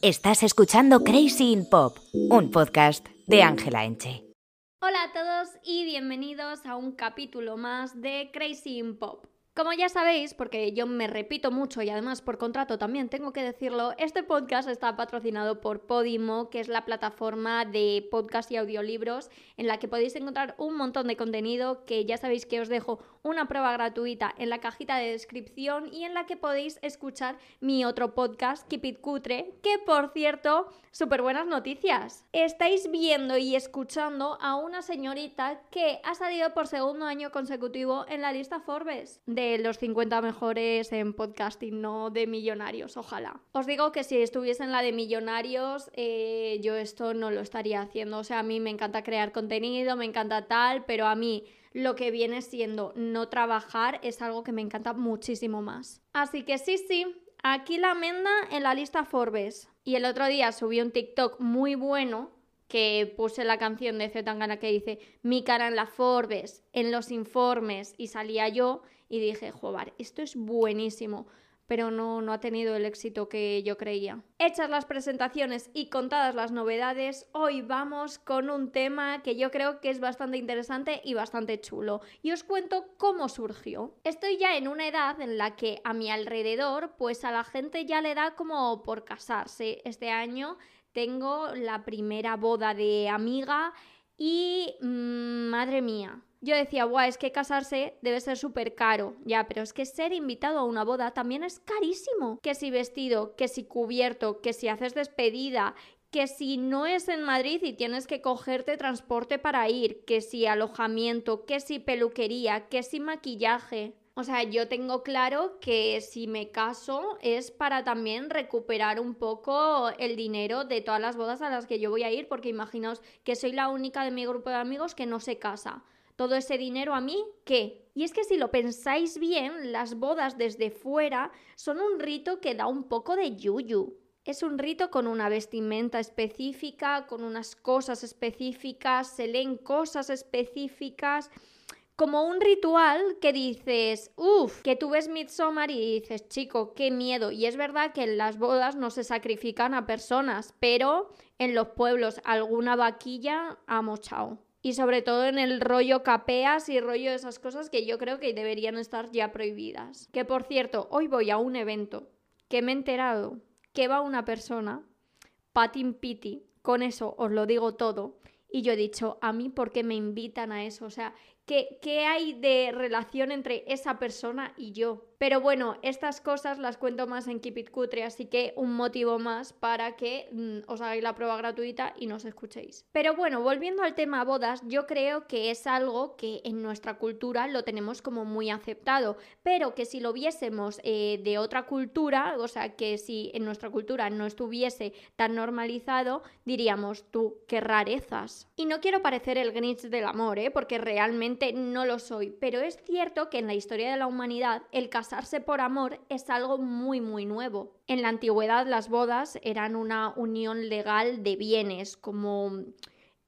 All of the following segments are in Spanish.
Estás escuchando Crazy in Pop, un podcast de Ángela Enche. Hola a todos y bienvenidos a un capítulo más de Crazy in Pop. Como ya sabéis, porque yo me repito mucho y además por contrato también tengo que decirlo, este podcast está patrocinado por Podimo, que es la plataforma de podcast y audiolibros en la que podéis encontrar un montón de contenido que ya sabéis que os dejo una prueba gratuita en la cajita de descripción y en la que podéis escuchar mi otro podcast, Keep It Cutre, que por cierto, súper buenas noticias. Estáis viendo y escuchando a una señorita que ha salido por segundo año consecutivo en la lista Forbes de los 50 mejores en podcasting, no de millonarios, ojalá. Os digo que si estuviese en la de millonarios, eh, yo esto no lo estaría haciendo. O sea, a mí me encanta crear contenido, me encanta tal, pero a mí lo que viene siendo no trabajar es algo que me encanta muchísimo más. Así que sí, sí, aquí la menda en la lista Forbes. Y el otro día subí un TikTok muy bueno que puse la canción de Zetangana que dice mi cara en la Forbes, en los informes y salía yo y dije, joder, esto es buenísimo, pero no, no ha tenido el éxito que yo creía. Hechas las presentaciones y contadas las novedades, hoy vamos con un tema que yo creo que es bastante interesante y bastante chulo. Y os cuento cómo surgió. Estoy ya en una edad en la que a mi alrededor, pues a la gente ya le da como por casarse. Este año tengo la primera boda de amiga y mmm, madre mía, yo decía, guau, es que casarse debe ser súper caro. Ya, pero es que ser invitado a una boda también es carísimo. Que si vestido, que si cubierto, que si haces despedida, que si no es en Madrid y tienes que cogerte transporte para ir, que si alojamiento, que si peluquería, que si maquillaje. O sea, yo tengo claro que si me caso es para también recuperar un poco el dinero de todas las bodas a las que yo voy a ir, porque imaginaos que soy la única de mi grupo de amigos que no se casa todo ese dinero a mí, ¿qué? Y es que si lo pensáis bien, las bodas desde fuera son un rito que da un poco de yuyu. Es un rito con una vestimenta específica, con unas cosas específicas, se leen cosas específicas, como un ritual que dices, uff, que tú ves Midsommar y dices, chico, qué miedo. Y es verdad que en las bodas no se sacrifican a personas, pero en los pueblos alguna vaquilla ha mochado y sobre todo en el rollo capeas y rollo de esas cosas que yo creo que deberían estar ya prohibidas. Que por cierto, hoy voy a un evento que me he enterado que va una persona, patin piti, con eso os lo digo todo, y yo he dicho, a mí, ¿por qué me invitan a eso? O sea, ¿qué, ¿qué hay de relación entre esa persona y yo? Pero bueno, estas cosas las cuento más en Keep It Cutre, así que un motivo más para que mm, os hagáis la prueba gratuita y nos escuchéis. Pero bueno, volviendo al tema bodas, yo creo que es algo que en nuestra cultura lo tenemos como muy aceptado, pero que si lo viésemos eh, de otra cultura, o sea, que si en nuestra cultura no estuviese tan normalizado, diríamos, tú, qué rarezas. Y no quiero parecer el Grinch del amor, ¿eh? porque realmente no lo soy, pero es cierto que en la historia de la humanidad el casarse por amor es algo muy muy nuevo. En la antigüedad las bodas eran una unión legal de bienes, como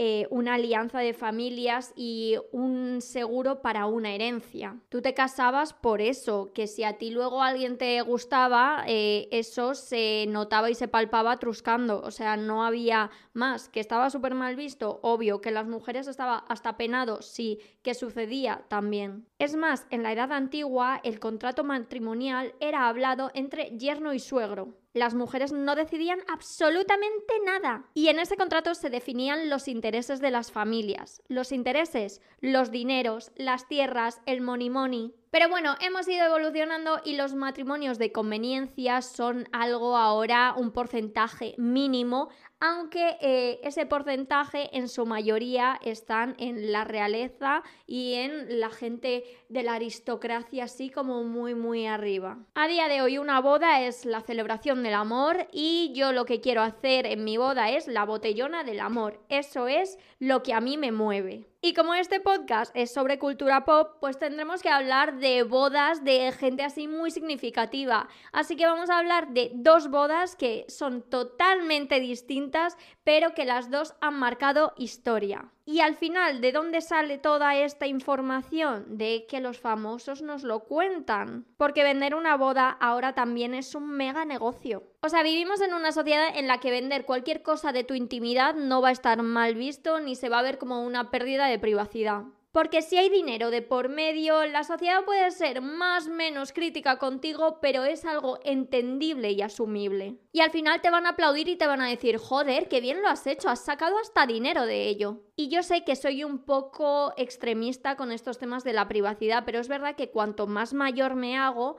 eh, una alianza de familias y un seguro para una herencia. Tú te casabas por eso, que si a ti luego alguien te gustaba, eh, eso se notaba y se palpaba truscando, o sea, no había más, que estaba súper mal visto, obvio, que las mujeres estaba hasta penado, sí, que sucedía también. Es más, en la edad antigua el contrato matrimonial era hablado entre yerno y suegro las mujeres no decidían absolutamente nada. Y en ese contrato se definían los intereses de las familias. Los intereses, los dineros, las tierras, el money money. Pero bueno, hemos ido evolucionando y los matrimonios de conveniencia son algo ahora, un porcentaje mínimo, aunque eh, ese porcentaje en su mayoría están en la realeza y en la gente de la aristocracia así como muy muy arriba. A día de hoy una boda es la celebración del amor y yo lo que quiero hacer en mi boda es la botellona del amor. Eso es lo que a mí me mueve. Y como este podcast es sobre cultura pop, pues tendremos que hablar de bodas de gente así muy significativa. Así que vamos a hablar de dos bodas que son totalmente distintas pero que las dos han marcado historia. Y al final, ¿de dónde sale toda esta información? De que los famosos nos lo cuentan. Porque vender una boda ahora también es un mega negocio. O sea, vivimos en una sociedad en la que vender cualquier cosa de tu intimidad no va a estar mal visto ni se va a ver como una pérdida de privacidad. Porque si hay dinero de por medio, la sociedad puede ser más o menos crítica contigo, pero es algo entendible y asumible. Y al final te van a aplaudir y te van a decir, joder, qué bien lo has hecho, has sacado hasta dinero de ello. Y yo sé que soy un poco extremista con estos temas de la privacidad, pero es verdad que cuanto más mayor me hago,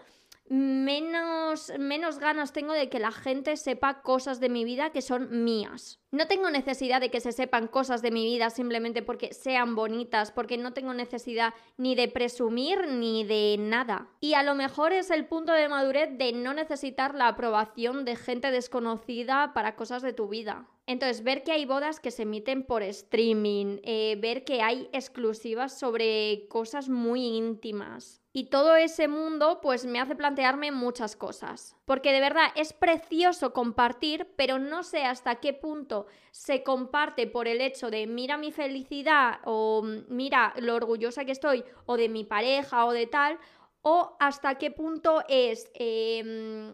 menos, menos ganas tengo de que la gente sepa cosas de mi vida que son mías. No tengo necesidad de que se sepan cosas de mi vida simplemente porque sean bonitas, porque no tengo necesidad ni de presumir ni de nada. Y a lo mejor es el punto de madurez de no necesitar la aprobación de gente desconocida para cosas de tu vida. Entonces, ver que hay bodas que se emiten por streaming, eh, ver que hay exclusivas sobre cosas muy íntimas, y todo ese mundo pues me hace plantearme muchas cosas. Porque de verdad es precioso compartir, pero no sé hasta qué punto se comparte por el hecho de mira mi felicidad o mira lo orgullosa que estoy o de mi pareja o de tal, o hasta qué punto es em,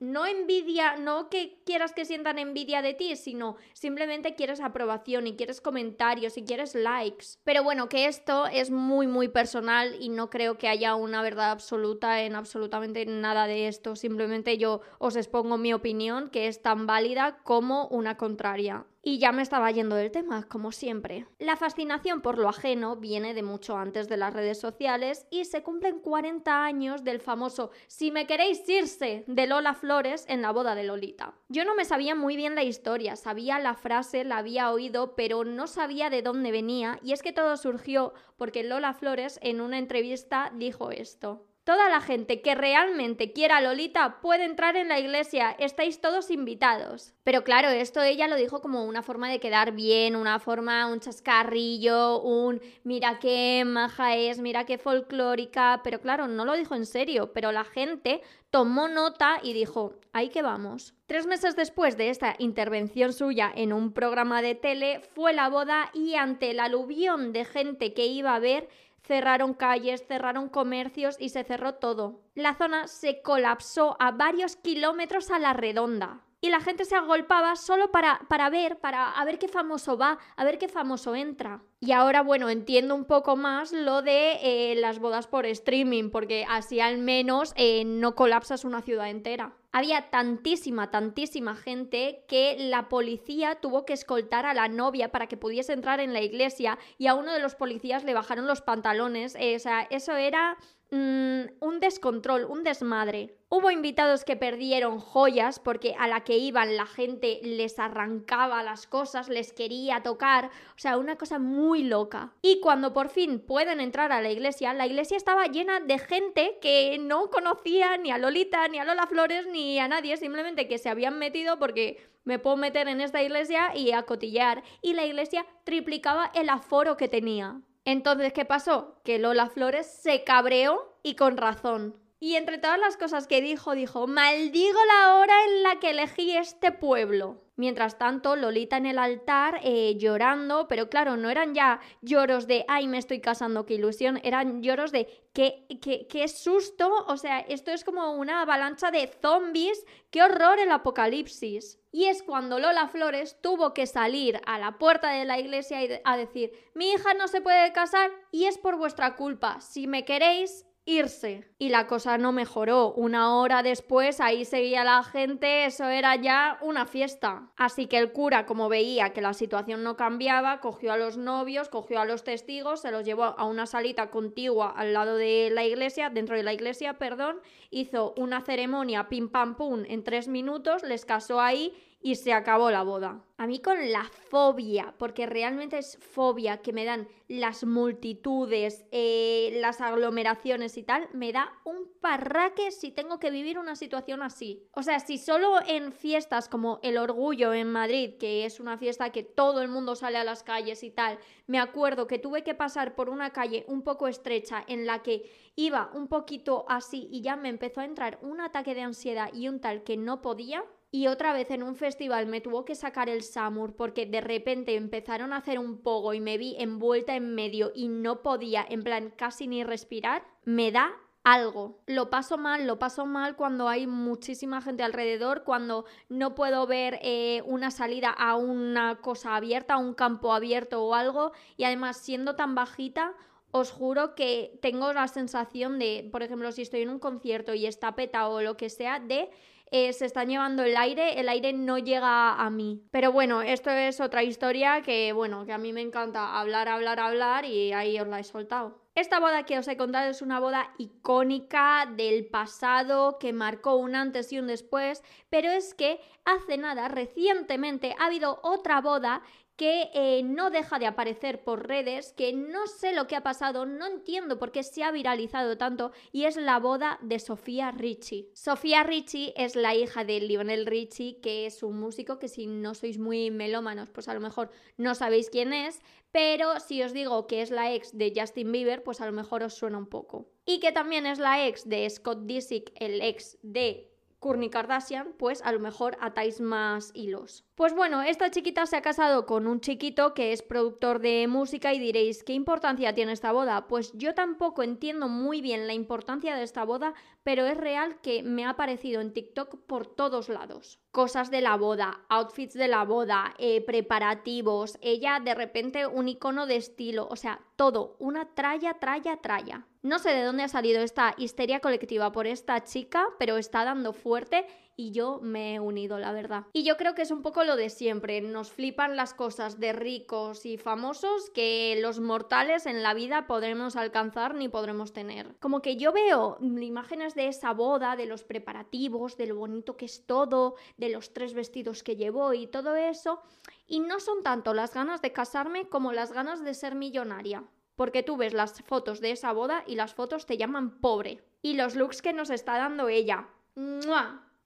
no envidia, no que quieras que sientan envidia de ti, sino simplemente quieres aprobación y quieres comentarios y quieres likes. Pero bueno, que esto es muy, muy personal y no creo que haya una verdad absoluta en absolutamente nada de esto. Simplemente yo os expongo mi opinión, que es tan válida como una contraria. Y ya me estaba yendo del tema, como siempre. La fascinación por lo ajeno viene de mucho antes de las redes sociales y se cumplen 40 años del famoso Si me queréis irse de Lola Flores en la boda de Lolita. Yo no me sabía muy bien la historia, sabía la frase, la había oído, pero no sabía de dónde venía y es que todo surgió porque Lola Flores en una entrevista dijo esto. Toda la gente que realmente quiera a Lolita puede entrar en la iglesia, estáis todos invitados. Pero claro, esto ella lo dijo como una forma de quedar bien, una forma, un chascarrillo, un mira qué maja es, mira qué folclórica, pero claro, no lo dijo en serio, pero la gente tomó nota y dijo, ahí que vamos. Tres meses después de esta intervención suya en un programa de tele, fue la boda y ante el aluvión de gente que iba a ver, cerraron calles, cerraron comercios y se cerró todo. La zona se colapsó a varios kilómetros a la redonda. Y la gente se agolpaba solo para, para ver, para a ver qué famoso va, a ver qué famoso entra. Y ahora, bueno, entiendo un poco más lo de eh, las bodas por streaming, porque así al menos eh, no colapsas una ciudad entera. Había tantísima, tantísima gente que la policía tuvo que escoltar a la novia para que pudiese entrar en la iglesia y a uno de los policías le bajaron los pantalones. Eh, o sea, eso era Mm, un descontrol, un desmadre. Hubo invitados que perdieron joyas porque a la que iban la gente les arrancaba las cosas, les quería tocar, o sea, una cosa muy loca. Y cuando por fin pueden entrar a la iglesia, la iglesia estaba llena de gente que no conocía ni a Lolita, ni a Lola Flores, ni a nadie, simplemente que se habían metido porque me puedo meter en esta iglesia y a cotillar. Y la iglesia triplicaba el aforo que tenía. Entonces, ¿qué pasó? Que Lola Flores se cabreó y con razón. Y entre todas las cosas que dijo, dijo, maldigo la hora en la que elegí este pueblo. Mientras tanto, Lolita en el altar eh, llorando, pero claro, no eran ya lloros de, ay, me estoy casando, qué ilusión, eran lloros de, qué, qué, qué susto, o sea, esto es como una avalancha de zombies, qué horror el apocalipsis. Y es cuando Lola Flores tuvo que salir a la puerta de la iglesia a decir, mi hija no se puede casar y es por vuestra culpa, si me queréis, irse. Y la cosa no mejoró. Una hora después ahí seguía la gente, eso era ya una fiesta. Así que el cura, como veía que la situación no cambiaba, cogió a los novios, cogió a los testigos, se los llevó a una salita contigua al lado de la iglesia, dentro de la iglesia, perdón, hizo una ceremonia pim pam pum en tres minutos, les casó ahí y se acabó la boda. A mí con la fobia, porque realmente es fobia que me dan las multitudes, eh, las aglomeraciones y tal, me da un parraque si tengo que vivir una situación así. O sea, si solo en fiestas como el Orgullo en Madrid, que es una fiesta que todo el mundo sale a las calles y tal, me acuerdo que tuve que pasar por una calle un poco estrecha en la que iba un poquito así y ya me empezó a entrar un ataque de ansiedad y un tal que no podía, y otra vez en un festival me tuvo que sacar el Samur porque de repente empezaron a hacer un pogo y me vi envuelta en medio y no podía, en plan, casi ni respirar, me da algo. Lo paso mal, lo paso mal cuando hay muchísima gente alrededor, cuando no puedo ver eh, una salida a una cosa abierta, a un campo abierto o algo, y además siendo tan bajita, os juro que tengo la sensación de, por ejemplo, si estoy en un concierto y está peta o lo que sea, de eh, se están llevando el aire, el aire no llega a mí. Pero bueno, esto es otra historia que, bueno, que a mí me encanta hablar, hablar, hablar y ahí os la he soltado. Esta boda que os he contado es una boda icónica del pasado que marcó un antes y un después, pero es que hace nada, recientemente, ha habido otra boda que eh, no deja de aparecer por redes, que no sé lo que ha pasado, no entiendo por qué se ha viralizado tanto, y es la boda de Sofía Richie. Sofía Richie es la hija de Lionel Richie, que es un músico que si no sois muy melómanos, pues a lo mejor no sabéis quién es, pero si os digo que es la ex de Justin Bieber, pues a lo mejor os suena un poco. Y que también es la ex de Scott Disick, el ex de Kourtney Kardashian, pues a lo mejor atáis más hilos. Pues bueno, esta chiquita se ha casado con un chiquito que es productor de música y diréis, ¿qué importancia tiene esta boda? Pues yo tampoco entiendo muy bien la importancia de esta boda, pero es real que me ha aparecido en TikTok por todos lados. Cosas de la boda, outfits de la boda, eh, preparativos, ella de repente un icono de estilo, o sea, todo, una tralla, tralla, tralla. No sé de dónde ha salido esta histeria colectiva por esta chica, pero está dando fuerte y yo me he unido, la verdad. Y yo creo que es un poco lo de siempre, nos flipan las cosas de ricos y famosos que los mortales en la vida podremos alcanzar ni podremos tener. Como que yo veo imágenes de esa boda, de los preparativos, de lo bonito que es todo, de los tres vestidos que llevó y todo eso, y no son tanto las ganas de casarme como las ganas de ser millonaria porque tú ves las fotos de esa boda y las fotos te llaman pobre. Y los looks que nos está dando ella.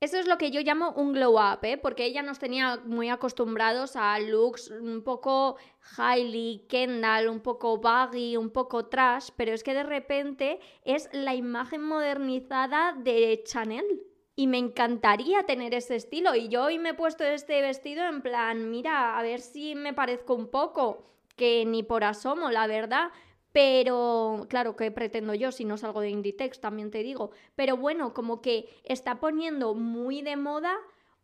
Eso es lo que yo llamo un glow up, ¿eh? porque ella nos tenía muy acostumbrados a looks un poco Hailey, Kendall, un poco baggy, un poco trash, pero es que de repente es la imagen modernizada de Chanel. Y me encantaría tener ese estilo. Y yo hoy me he puesto este vestido en plan, mira, a ver si me parezco un poco, que ni por asomo, la verdad. Pero, claro, ¿qué pretendo yo si no salgo de Inditex? También te digo. Pero bueno, como que está poniendo muy de moda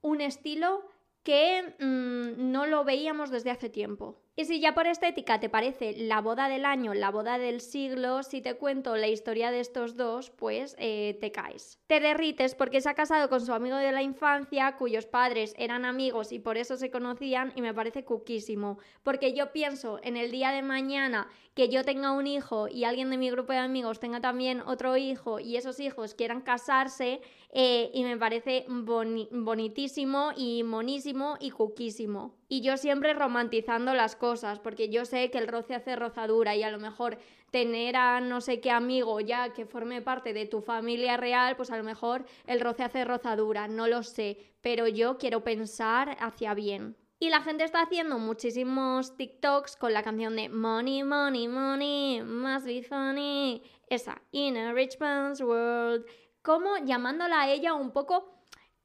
un estilo que mm, no lo veíamos desde hace tiempo. Y si ya por estética te parece la boda del año, la boda del siglo, si te cuento la historia de estos dos, pues eh, te caes. Te derrites porque se ha casado con su amigo de la infancia, cuyos padres eran amigos y por eso se conocían, y me parece cuquísimo. Porque yo pienso en el día de mañana que yo tenga un hijo y alguien de mi grupo de amigos tenga también otro hijo y esos hijos quieran casarse, eh, y me parece bonitísimo y monísimo y cuquísimo. Y yo siempre romantizando las cosas, porque yo sé que el roce hace rozadura y a lo mejor tener a no sé qué amigo ya que forme parte de tu familia real, pues a lo mejor el roce hace rozadura, no lo sé, pero yo quiero pensar hacia bien. Y la gente está haciendo muchísimos TikToks con la canción de Money, Money, Money, must be funny. Esa, In a Rich Man's World. Como llamándola a ella un poco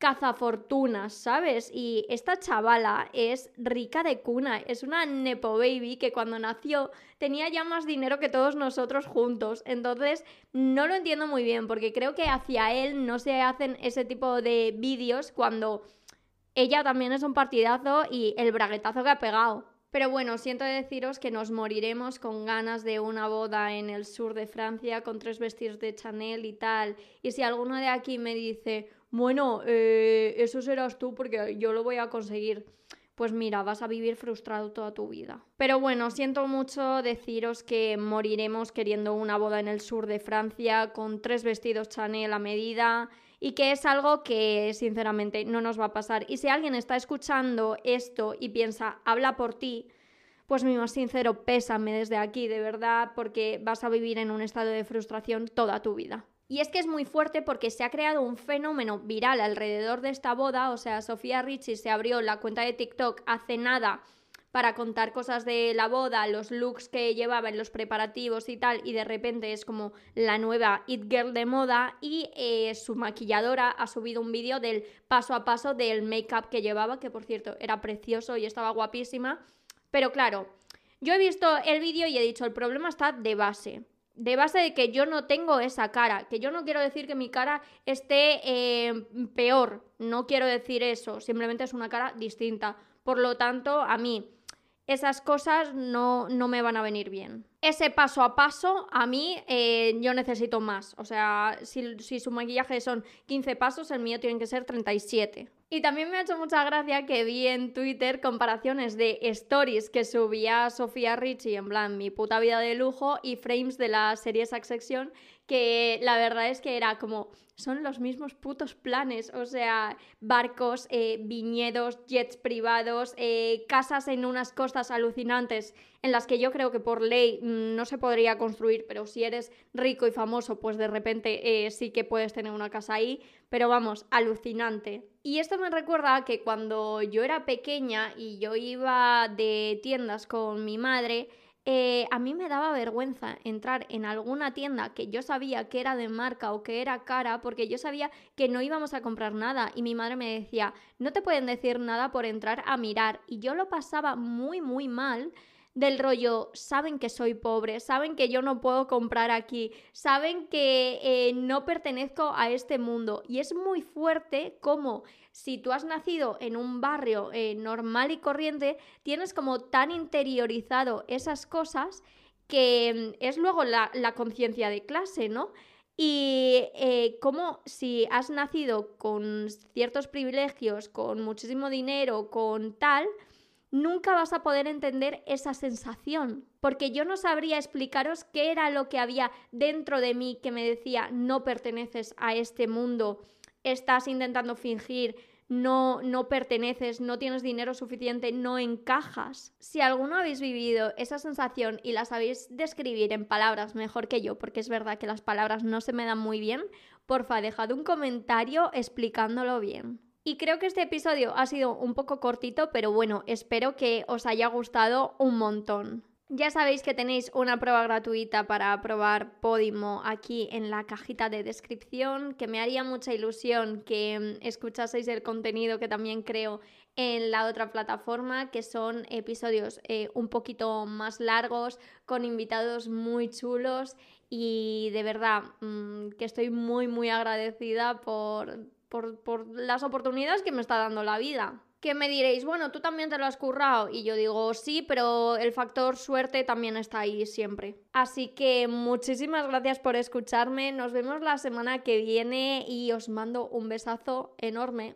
cazafortunas, ¿sabes? Y esta chavala es rica de cuna, es una Nepo Baby que cuando nació tenía ya más dinero que todos nosotros juntos. Entonces, no lo entiendo muy bien porque creo que hacia él no se hacen ese tipo de vídeos cuando ella también es un partidazo y el braguetazo que ha pegado. Pero bueno, siento deciros que nos moriremos con ganas de una boda en el sur de Francia con tres vestidos de Chanel y tal. Y si alguno de aquí me dice, bueno, eh, eso serás tú porque yo lo voy a conseguir, pues mira, vas a vivir frustrado toda tu vida. Pero bueno, siento mucho deciros que moriremos queriendo una boda en el sur de Francia con tres vestidos Chanel a medida y que es algo que sinceramente no nos va a pasar. Y si alguien está escuchando esto y piensa, habla por ti, pues mi más sincero pésame desde aquí, de verdad, porque vas a vivir en un estado de frustración toda tu vida. Y es que es muy fuerte porque se ha creado un fenómeno viral alrededor de esta boda, o sea, Sofía Richie se abrió la cuenta de TikTok hace nada para contar cosas de la boda, los looks que llevaba en los preparativos y tal, y de repente es como la nueva It Girl de moda y eh, su maquilladora ha subido un vídeo del paso a paso del make-up que llevaba, que por cierto era precioso y estaba guapísima. Pero claro, yo he visto el vídeo y he dicho, el problema está de base de base de que yo no tengo esa cara, que yo no quiero decir que mi cara esté eh, peor, no quiero decir eso, simplemente es una cara distinta. Por lo tanto, a mí esas cosas no, no me van a venir bien. Ese paso a paso, a mí eh, yo necesito más. O sea, si, su maquillaje son 15 pasos, el mío tiene que ser 37. Y también me ha hecho mucha gracia que vi en Twitter comparaciones de stories que subía Sofía Richie, en plan mi puta vida de lujo, y frames de la serie Succession, que la verdad es que era como, son los mismos putos planes, o sea, barcos, eh, viñedos, jets privados, eh, casas en unas costas alucinantes en las que yo creo que por ley mm, no se podría construir, pero si eres rico y famoso, pues de repente eh, sí que puedes tener una casa ahí, pero vamos, alucinante. Y esto me recuerda que cuando yo era pequeña y yo iba de tiendas con mi madre, eh, a mí me daba vergüenza entrar en alguna tienda que yo sabía que era de marca o que era cara porque yo sabía que no íbamos a comprar nada y mi madre me decía, no te pueden decir nada por entrar a mirar y yo lo pasaba muy muy mal del rollo, saben que soy pobre, saben que yo no puedo comprar aquí, saben que eh, no pertenezco a este mundo. Y es muy fuerte como si tú has nacido en un barrio eh, normal y corriente, tienes como tan interiorizado esas cosas que mm, es luego la, conciencia de clase, ¿no? Y eh, como si has nacido con ciertos privilegios, con muchísimo dinero, con tal, nunca vas a poder entender esa sensación, porque yo no sabría explicaros qué era lo que había dentro de mí que me decía no perteneces a este mundo, estás intentando fingir, no, no perteneces, no tienes dinero suficiente, no encajas. Si alguno habéis vivido esa sensación y la sabéis describir en palabras mejor que yo, porque es verdad que las palabras no se me dan muy bien, porfa, dejad un comentario explicándolo bien. Y creo que este episodio ha sido un poco cortito, pero bueno, espero que os haya gustado un montón. Ya sabéis que tenéis una prueba gratuita para probar Podimo aquí en la cajita de descripción, que me haría mucha ilusión que mm, escuchaseis el contenido que también creo en la otra plataforma, que son episodios eh, un poquito más largos, con invitados muy chulos y de verdad mm, que estoy muy muy agradecida por, por, las oportunidades que me está dando la vida que me diréis, bueno, tú también te lo has currado. Y yo digo, sí, pero el factor suerte también está ahí siempre. Así que muchísimas gracias por escucharme. Nos vemos la semana que viene y os mando un besazo enorme.